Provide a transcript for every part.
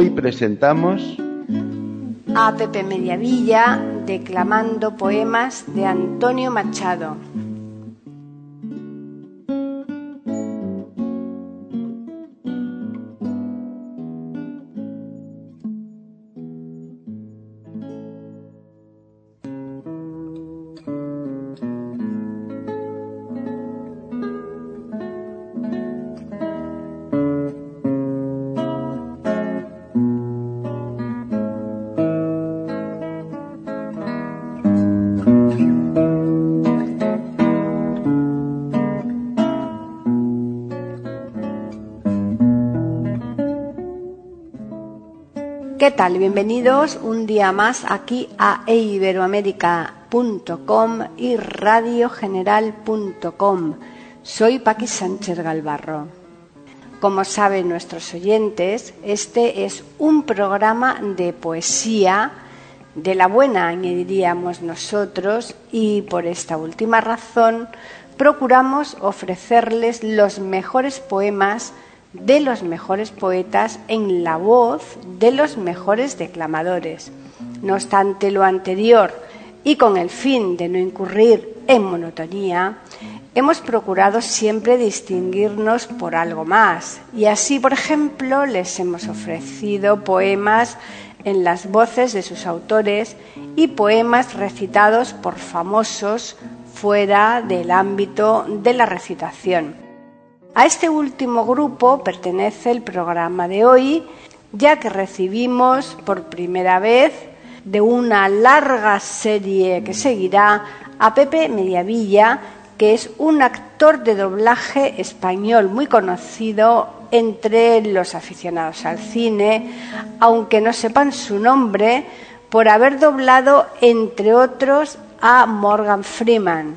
Hoy presentamos a Pepe Mediavilla declamando poemas de Antonio Machado. ¿Qué tal? Bienvenidos un día más aquí a eiberoamérica.com y radiogeneral.com. Soy Paqui Sánchez Galvarro. Como saben nuestros oyentes, este es un programa de poesía de la buena, añadiríamos nosotros, y por esta última razón procuramos ofrecerles los mejores poemas de los mejores poetas en la voz de los mejores declamadores. No obstante lo anterior, y con el fin de no incurrir en monotonía, hemos procurado siempre distinguirnos por algo más. Y así, por ejemplo, les hemos ofrecido poemas en las voces de sus autores y poemas recitados por famosos fuera del ámbito de la recitación. A este último grupo pertenece el programa de hoy, ya que recibimos por primera vez de una larga serie que seguirá a Pepe Mediavilla, que es un actor de doblaje español muy conocido entre los aficionados al cine, aunque no sepan su nombre, por haber doblado, entre otros, a Morgan Freeman.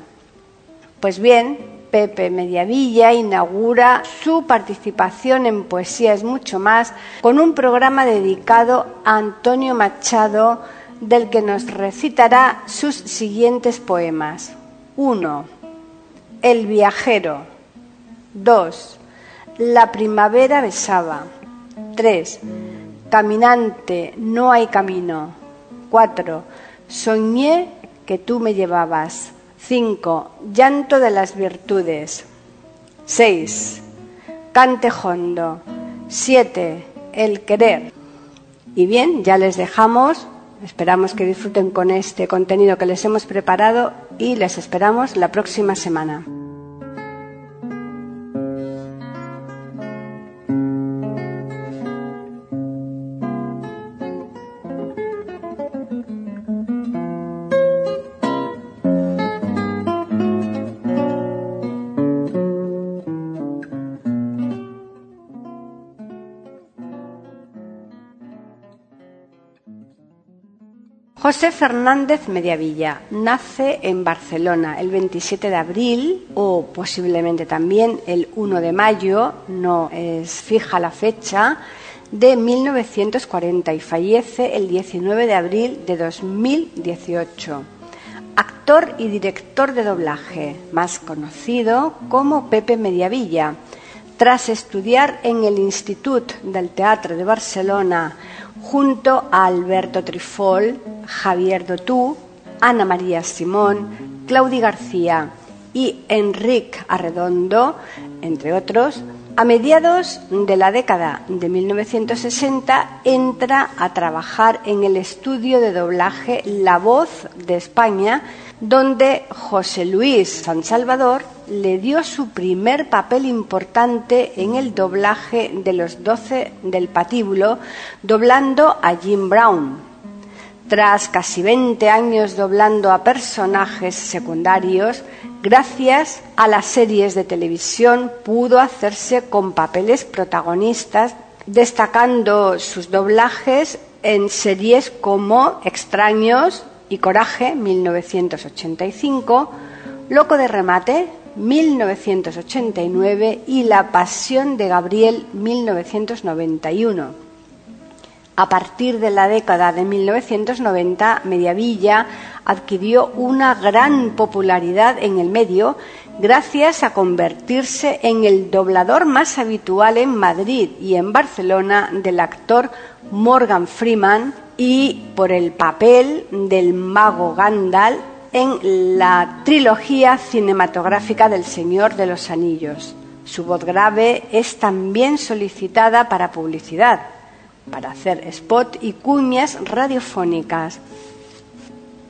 Pues bien, Pepe Mediavilla inaugura su participación en Poesía es mucho más con un programa dedicado a Antonio Machado del que nos recitará sus siguientes poemas. 1. El viajero. 2. La primavera besaba. 3. Caminante, no hay camino. 4. Soñé que tú me llevabas. 5. Llanto de las virtudes. 6. Cante hondo. 7. El querer. Y bien, ya les dejamos. Esperamos que disfruten con este contenido que les hemos preparado y les esperamos la próxima semana. José Fernández Mediavilla nace en Barcelona el 27 de abril o posiblemente también el 1 de mayo, no es fija la fecha, de 1940 y fallece el 19 de abril de 2018. Actor y director de doblaje, más conocido como Pepe Mediavilla. Tras estudiar en el Institut del Teatro de Barcelona, junto a Alberto Trifol, Javier Dotú, Ana María Simón, Claudia García y Enrique Arredondo, entre otros, a mediados de la década de 1960 entra a trabajar en el estudio de doblaje La Voz de España, donde José Luis San Salvador le dio su primer papel importante en el doblaje de los doce del patíbulo, doblando a Jim Brown. Tras casi 20 años doblando a personajes secundarios, gracias a las series de televisión pudo hacerse con papeles protagonistas, destacando sus doblajes en series como Extraños y Coraje 1985, Loco de Remate 1989 y La Pasión de Gabriel 1991. A partir de la década de 1990, Mediavilla adquirió una gran popularidad en el medio gracias a convertirse en el doblador más habitual en Madrid y en Barcelona del actor Morgan Freeman y por el papel del mago Gandalf en la trilogía cinematográfica del Señor de los Anillos. Su voz grave es también solicitada para publicidad, para hacer spot y cuñas radiofónicas.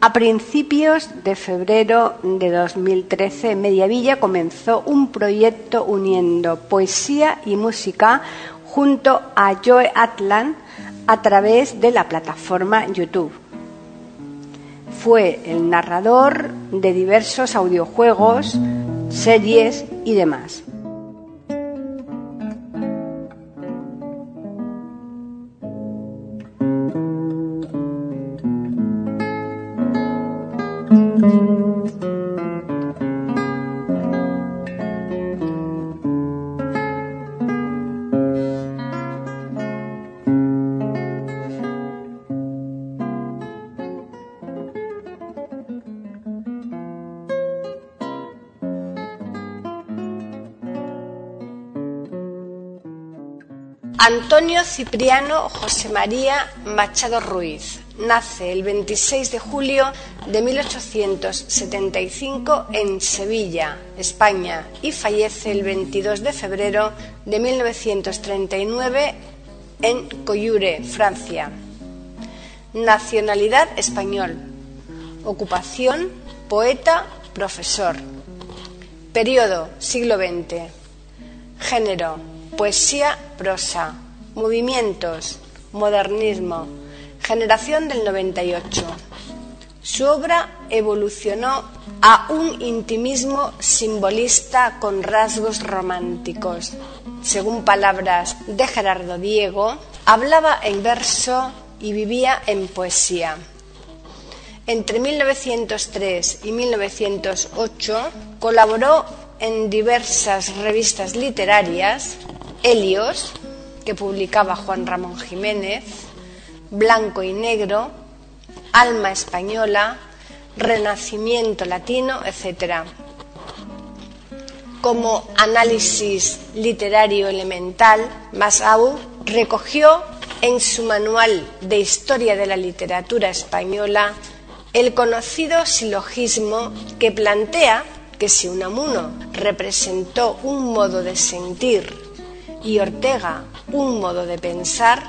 A principios de febrero de 2013, Mediavilla comenzó un proyecto uniendo poesía y música junto a Joe Atlan a través de la plataforma YouTube. Fue el narrador de diversos audiojuegos, series y demás. Antonio Cipriano José María Machado Ruiz. Nace el 26 de julio de 1875 en Sevilla, España, y fallece el 22 de febrero de 1939 en Coyure, Francia. Nacionalidad español. Ocupación poeta, profesor. Periodo siglo XX. Género poesía, prosa, movimientos, modernismo, generación del 98. Su obra evolucionó a un intimismo simbolista con rasgos románticos. Según palabras de Gerardo Diego, hablaba en verso y vivía en poesía. Entre 1903 y 1908 colaboró en diversas revistas literarias Helios, que publicaba Juan Ramón Jiménez, Blanco y Negro, Alma Española, Renacimiento Latino, etc. Como análisis literario elemental, Masau recogió en su manual de Historia de la Literatura Española el conocido silogismo que plantea que si Unamuno representó un modo de sentir y Ortega un modo de pensar,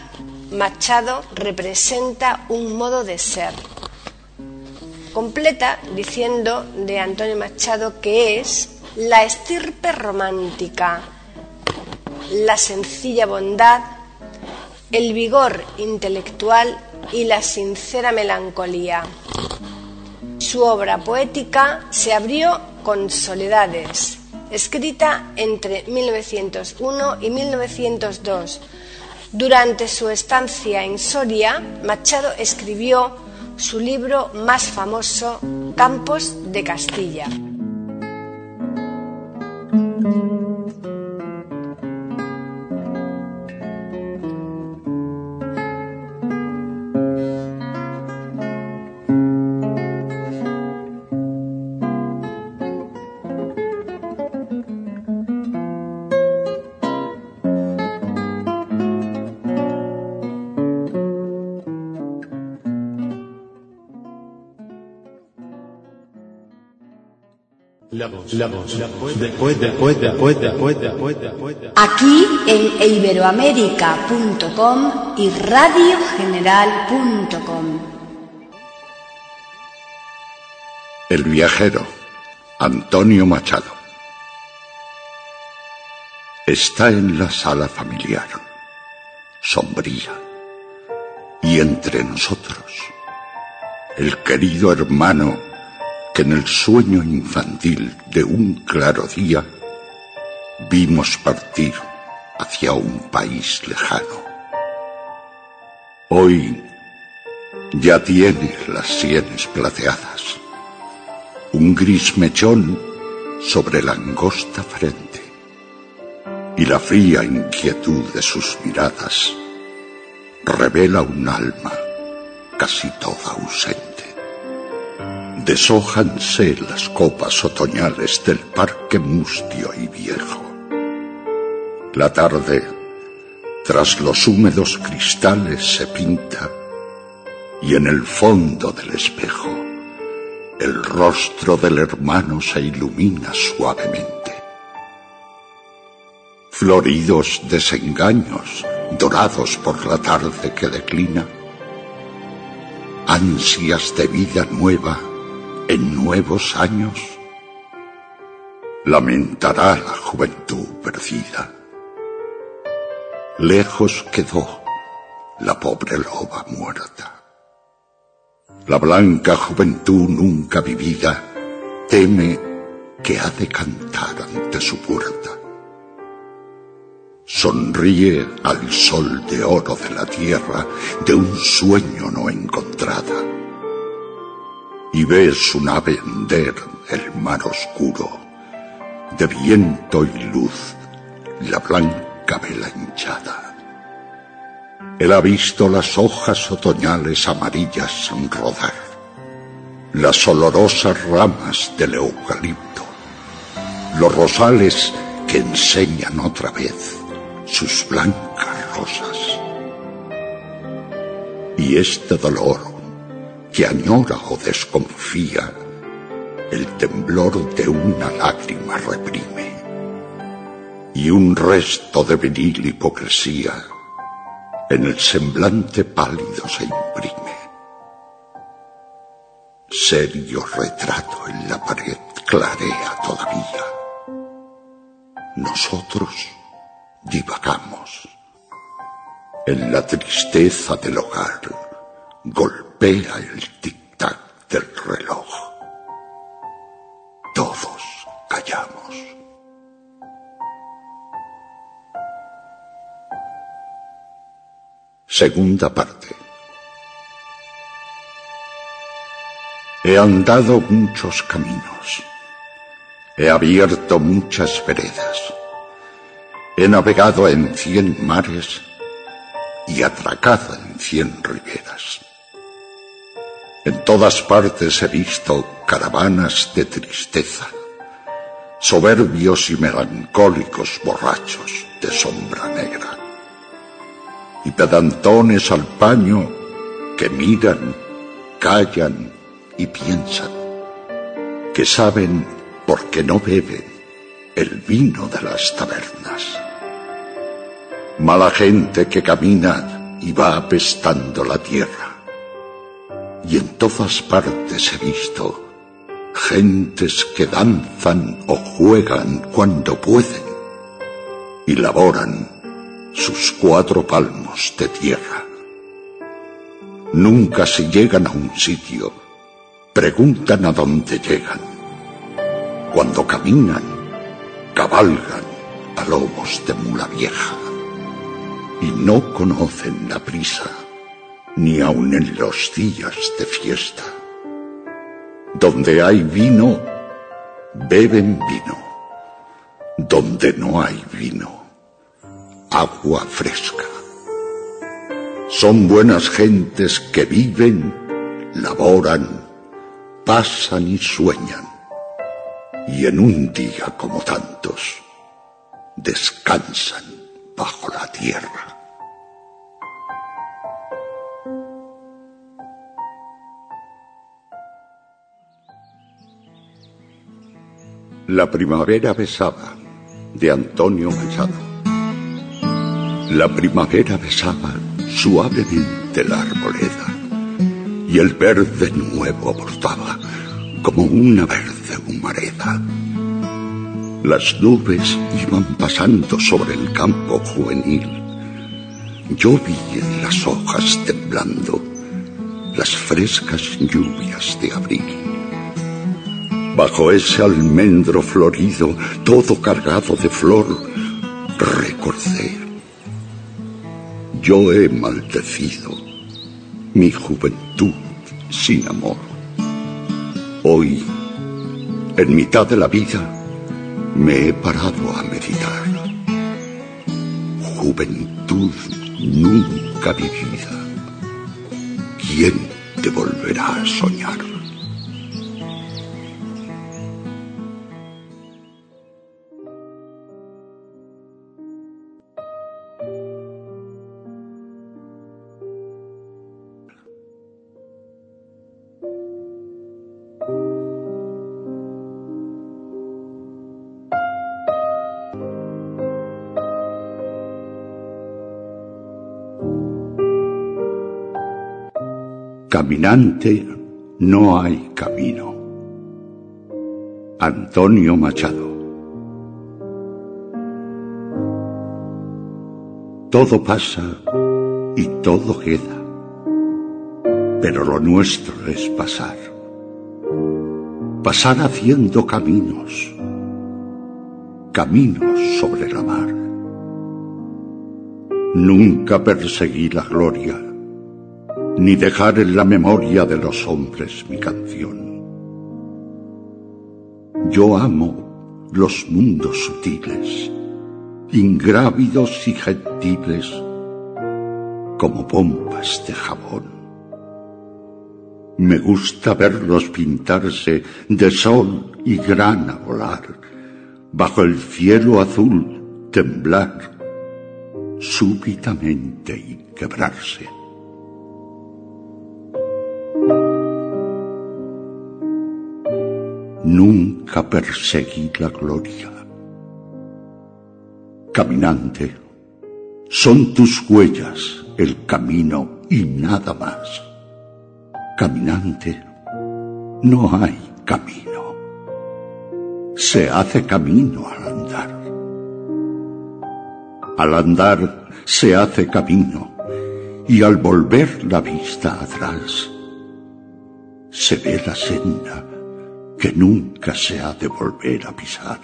Machado representa un modo de ser. Completa diciendo de Antonio Machado que es la estirpe romántica, la sencilla bondad, el vigor intelectual y la sincera melancolía. Su obra poética se abrió con soledades, escrita entre 1901 y 1902. Durante su estancia en Soria, Machado escribió su libro más famoso, Campos de Castilla. Aquí en iberoamérica.com y radiogeneral.com. El viajero, Antonio Machado. Está en la sala familiar, sombría, y entre nosotros, el querido hermano que en el sueño infantil de un claro día vimos partir hacia un país lejano. Hoy ya tiene las sienes plateadas, un gris mechón sobre la angosta frente y la fría inquietud de sus miradas revela un alma casi toda ausente. Deshójanse las copas otoñales del parque mustio y viejo. La tarde, tras los húmedos cristales, se pinta y en el fondo del espejo el rostro del hermano se ilumina suavemente. Floridos desengaños, dorados por la tarde que declina, ansias de vida nueva en nuevos años, lamentará la juventud perdida. Lejos quedó la pobre loba muerta. La blanca juventud nunca vivida teme que ha de cantar ante su puerta. Sonríe al sol de oro de la tierra de un sueño no encontrada. Y ve su nave hender el mar oscuro, de viento y luz, la blanca vela hinchada. Él ha visto las hojas otoñales amarillas rodar, las olorosas ramas del eucalipto, los rosales que enseñan otra vez sus blancas rosas. Y este dolor que añora o desconfía, el temblor de una lágrima reprime, y un resto de viril hipocresía en el semblante pálido se imprime. Serio retrato en la pared clarea todavía. Nosotros divagamos. En la tristeza del hogar el tic-tac del reloj. Todos callamos. Segunda parte. He andado muchos caminos. He abierto muchas veredas He navegado en cien mares y atracado en cien riberas. En todas partes he visto caravanas de tristeza, soberbios y melancólicos borrachos de sombra negra, y pedantones al paño que miran, callan y piensan, que saben porque no beben el vino de las tabernas mala gente que camina y va apestando la tierra. Y en todas partes he visto gentes que danzan o juegan cuando pueden y laboran sus cuatro palmos de tierra. Nunca si llegan a un sitio, preguntan a dónde llegan. Cuando caminan, cabalgan a lomos de mula vieja y no conocen la prisa, ni aun en los días de fiesta. Donde hay vino, beben vino. Donde no hay vino, agua fresca. Son buenas gentes que viven, laboran, pasan y sueñan. Y en un día como tantos, descansan bajo la tierra. La primavera besaba de Antonio Machado. La primavera besaba suavemente la arboleda y el verde nuevo aportaba como una verde humareda. Las nubes iban pasando sobre el campo juvenil. Yo vi en las hojas temblando las frescas lluvias de abril. Bajo ese almendro florido, todo cargado de flor, recordé. Yo he maldecido mi juventud sin amor. Hoy, en mitad de la vida, me he parado a meditar. Juventud nunca vivida. ¿Quién te volverá a soñar? Caminante no hay camino. Antonio Machado. Todo pasa y todo queda, pero lo nuestro es pasar. Pasar haciendo caminos, caminos sobre la mar. Nunca perseguí la gloria ni dejar en la memoria de los hombres mi canción. Yo amo los mundos sutiles, ingrávidos y gentiles, como pompas de jabón. Me gusta verlos pintarse de sol y grana volar, bajo el cielo azul temblar, súbitamente y quebrarse. Nunca perseguí la gloria. Caminante, son tus huellas el camino y nada más. Caminante, no hay camino. Se hace camino al andar. Al andar se hace camino y al volver la vista atrás se ve la senda que nunca se ha de volver a pisar.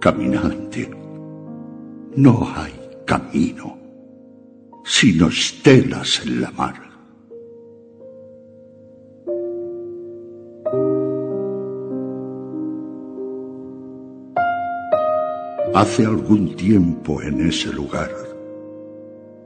Caminante, no hay camino, sino estelas en la mar. Hace algún tiempo en ese lugar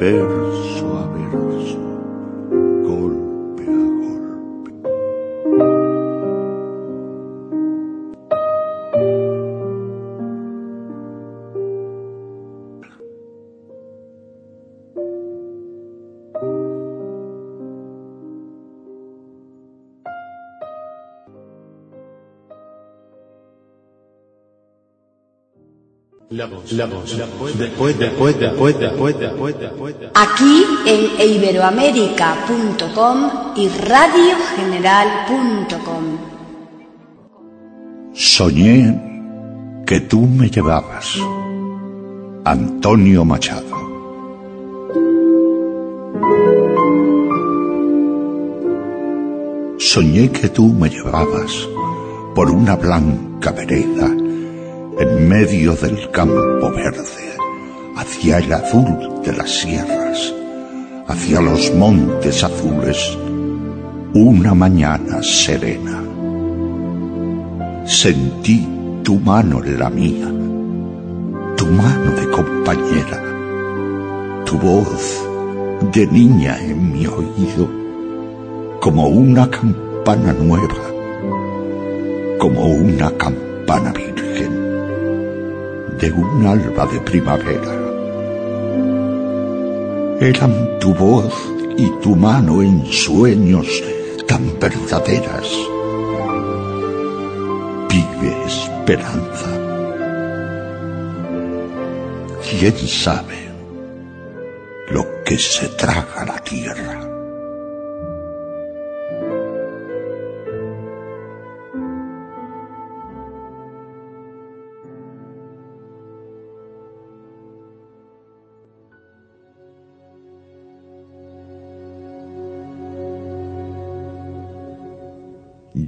verso a Aquí en iberoamérica.com y radiogeneral.com. Soñé que tú me llevabas. Antonio Machado. Soñé que tú me llevabas por una blanca vereda en medio del campo verde, hacia el azul de las sierras, hacia los montes azules, una mañana serena. Sentí tu mano en la mía, tu mano de compañera, tu voz de niña en mi oído, como una campana nueva, como una campana virgen de un alba de primavera. Eran tu voz y tu mano en sueños tan verdaderas. Vive esperanza. ¿Quién sabe lo que se traga la tierra?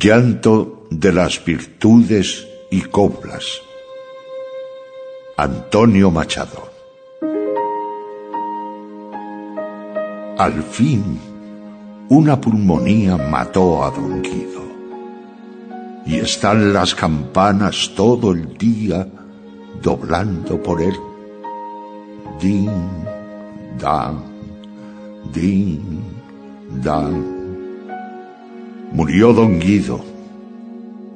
Llanto de las virtudes y coplas. Antonio Machado. Al fin, una pulmonía mató a Don Guido. Y están las campanas todo el día doblando por él. Din, dan, din, dan murió don Guido,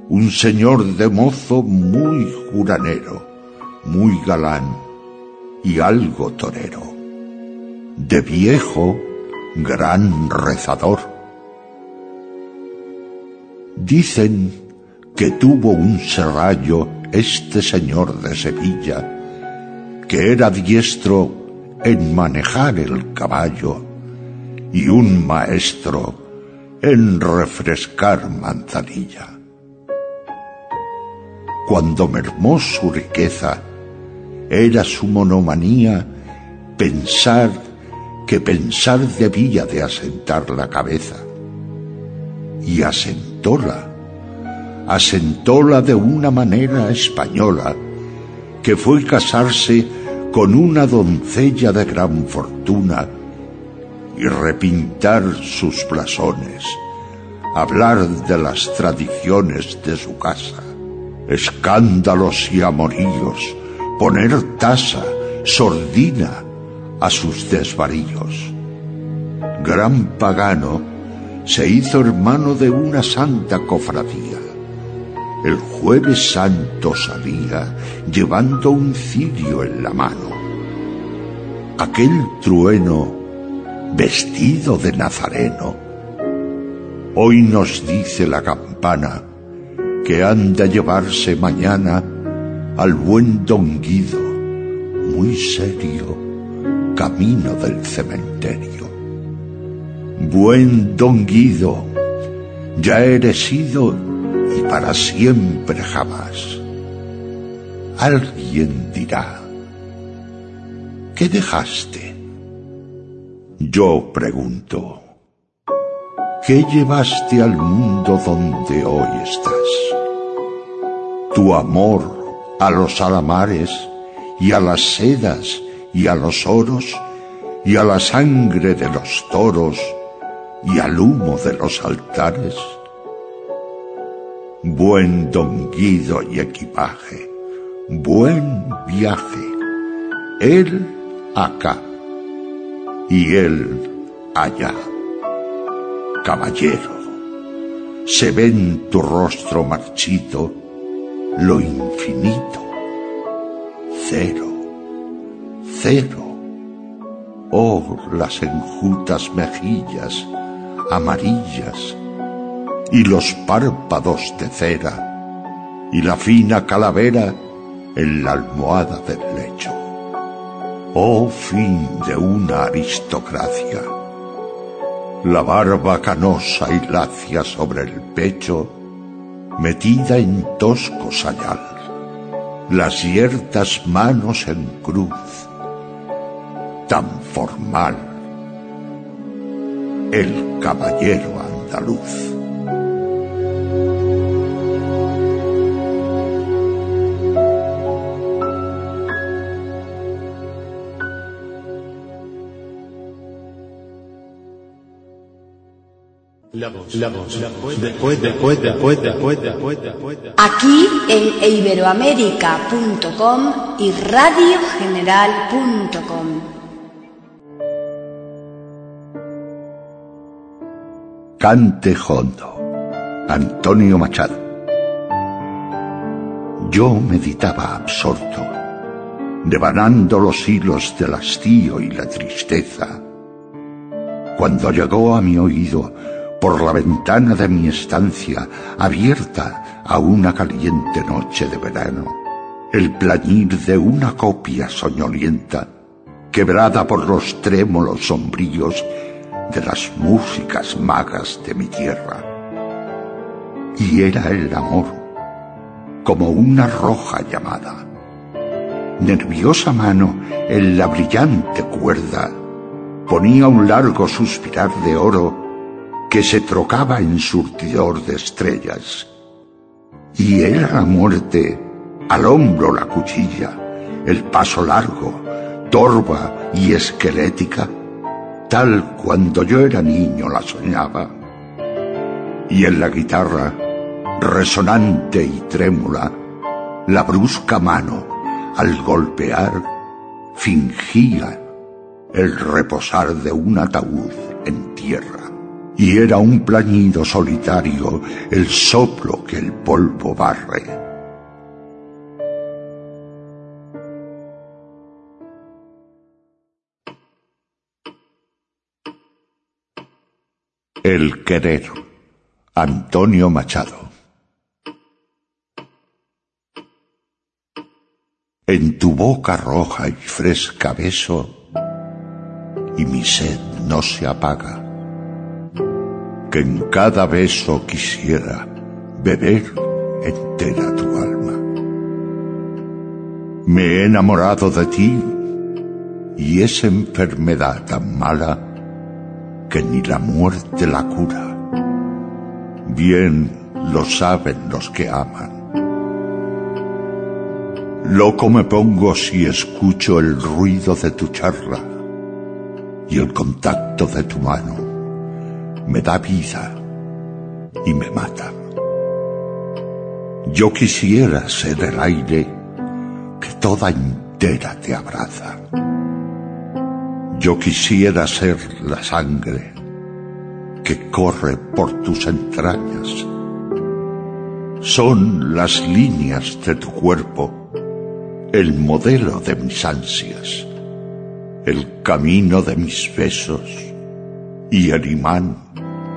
un señor de mozo muy juranero, muy galán y algo torero, de viejo gran rezador. Dicen que tuvo un serrallo este señor de Sevilla, que era diestro en manejar el caballo y un maestro en refrescar manzanilla. Cuando mermó su riqueza, era su monomanía pensar que pensar debía de asentar la cabeza. Y asentóla, asentóla de una manera española, que fue casarse con una doncella de gran fortuna y repintar sus blasones, hablar de las tradiciones de su casa, escándalos y amoríos, poner tasa, sordina a sus desvaríos. Gran pagano se hizo hermano de una santa cofradía. El jueves santo salía llevando un cirio en la mano. Aquel trueno vestido de nazareno. Hoy nos dice la campana que han de llevarse mañana al buen don Guido, muy serio, camino del cementerio. Buen don Guido, ya eres ido y para siempre jamás. Alguien dirá, ¿qué dejaste? Yo pregunto, ¿qué llevaste al mundo donde hoy estás? Tu amor a los alamares y a las sedas y a los oros y a la sangre de los toros y al humo de los altares. Buen don Guido y equipaje, buen viaje, él acá y él allá. Caballero, se ve en tu rostro marchito lo infinito. Cero, cero. Oh, las enjutas mejillas amarillas y los párpados de cera y la fina calavera en la almohada del lecho. Oh fin de una aristocracia. La barba canosa y lacia sobre el pecho, metida en tosco sayal. Las yertas manos en cruz, tan formal. El caballero andaluz. La voz, después, después, después, después, después, después. Aquí en iberoamérica.com y radiogeneral.com. Cante Hondo. Antonio Machado. Yo meditaba absorto, devanando los hilos del hastío y la tristeza, cuando llegó a mi oído por la ventana de mi estancia, abierta a una caliente noche de verano, el plañir de una copia soñolienta, quebrada por los trémolos sombríos de las músicas magas de mi tierra. Y era el amor, como una roja llamada. Nerviosa mano en la brillante cuerda ponía un largo suspirar de oro que se trocaba en surtidor de estrellas. Y era la muerte, al hombro la cuchilla, el paso largo, torva y esquelética, tal cuando yo era niño la soñaba. Y en la guitarra, resonante y trémula, la brusca mano, al golpear, fingía el reposar de un ataúd en tierra. Y era un plañido solitario el soplo que el polvo barre. El querer. Antonio Machado. En tu boca roja y fresca beso, y mi sed no se apaga. Que en cada beso quisiera beber entera tu alma. Me he enamorado de ti y es enfermedad tan mala que ni la muerte la cura. Bien lo saben los que aman. Loco me pongo si escucho el ruido de tu charla y el contacto de tu mano me da vida y me mata. Yo quisiera ser el aire que toda entera te abraza. Yo quisiera ser la sangre que corre por tus entrañas. Son las líneas de tu cuerpo el modelo de mis ansias, el camino de mis besos y el imán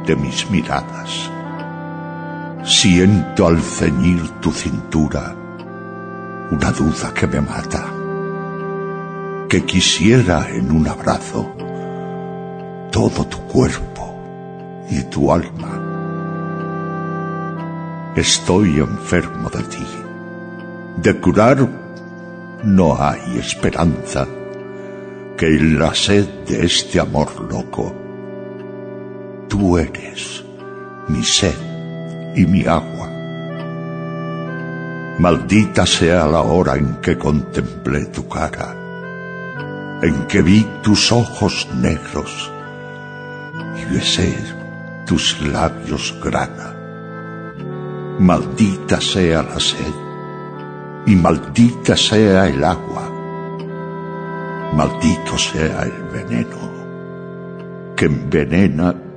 de mis miradas. Siento al ceñir tu cintura una duda que me mata, que quisiera en un abrazo todo tu cuerpo y tu alma. Estoy enfermo de ti. De curar no hay esperanza que en la sed de este amor loco tú eres mi sed y mi agua. Maldita sea la hora en que contemplé tu cara, en que vi tus ojos negros y besé tus labios grana. Maldita sea la sed y maldita sea el agua. Maldito sea el veneno que envenena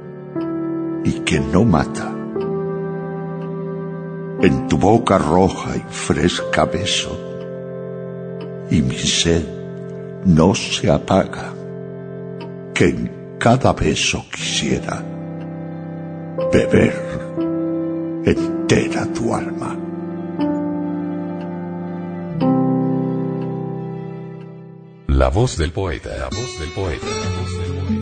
y que no mata. En tu boca roja y fresca beso, y mi sed no se apaga, que en cada beso quisiera beber entera tu alma. La voz del poeta. La voz del poeta. La voz del poeta.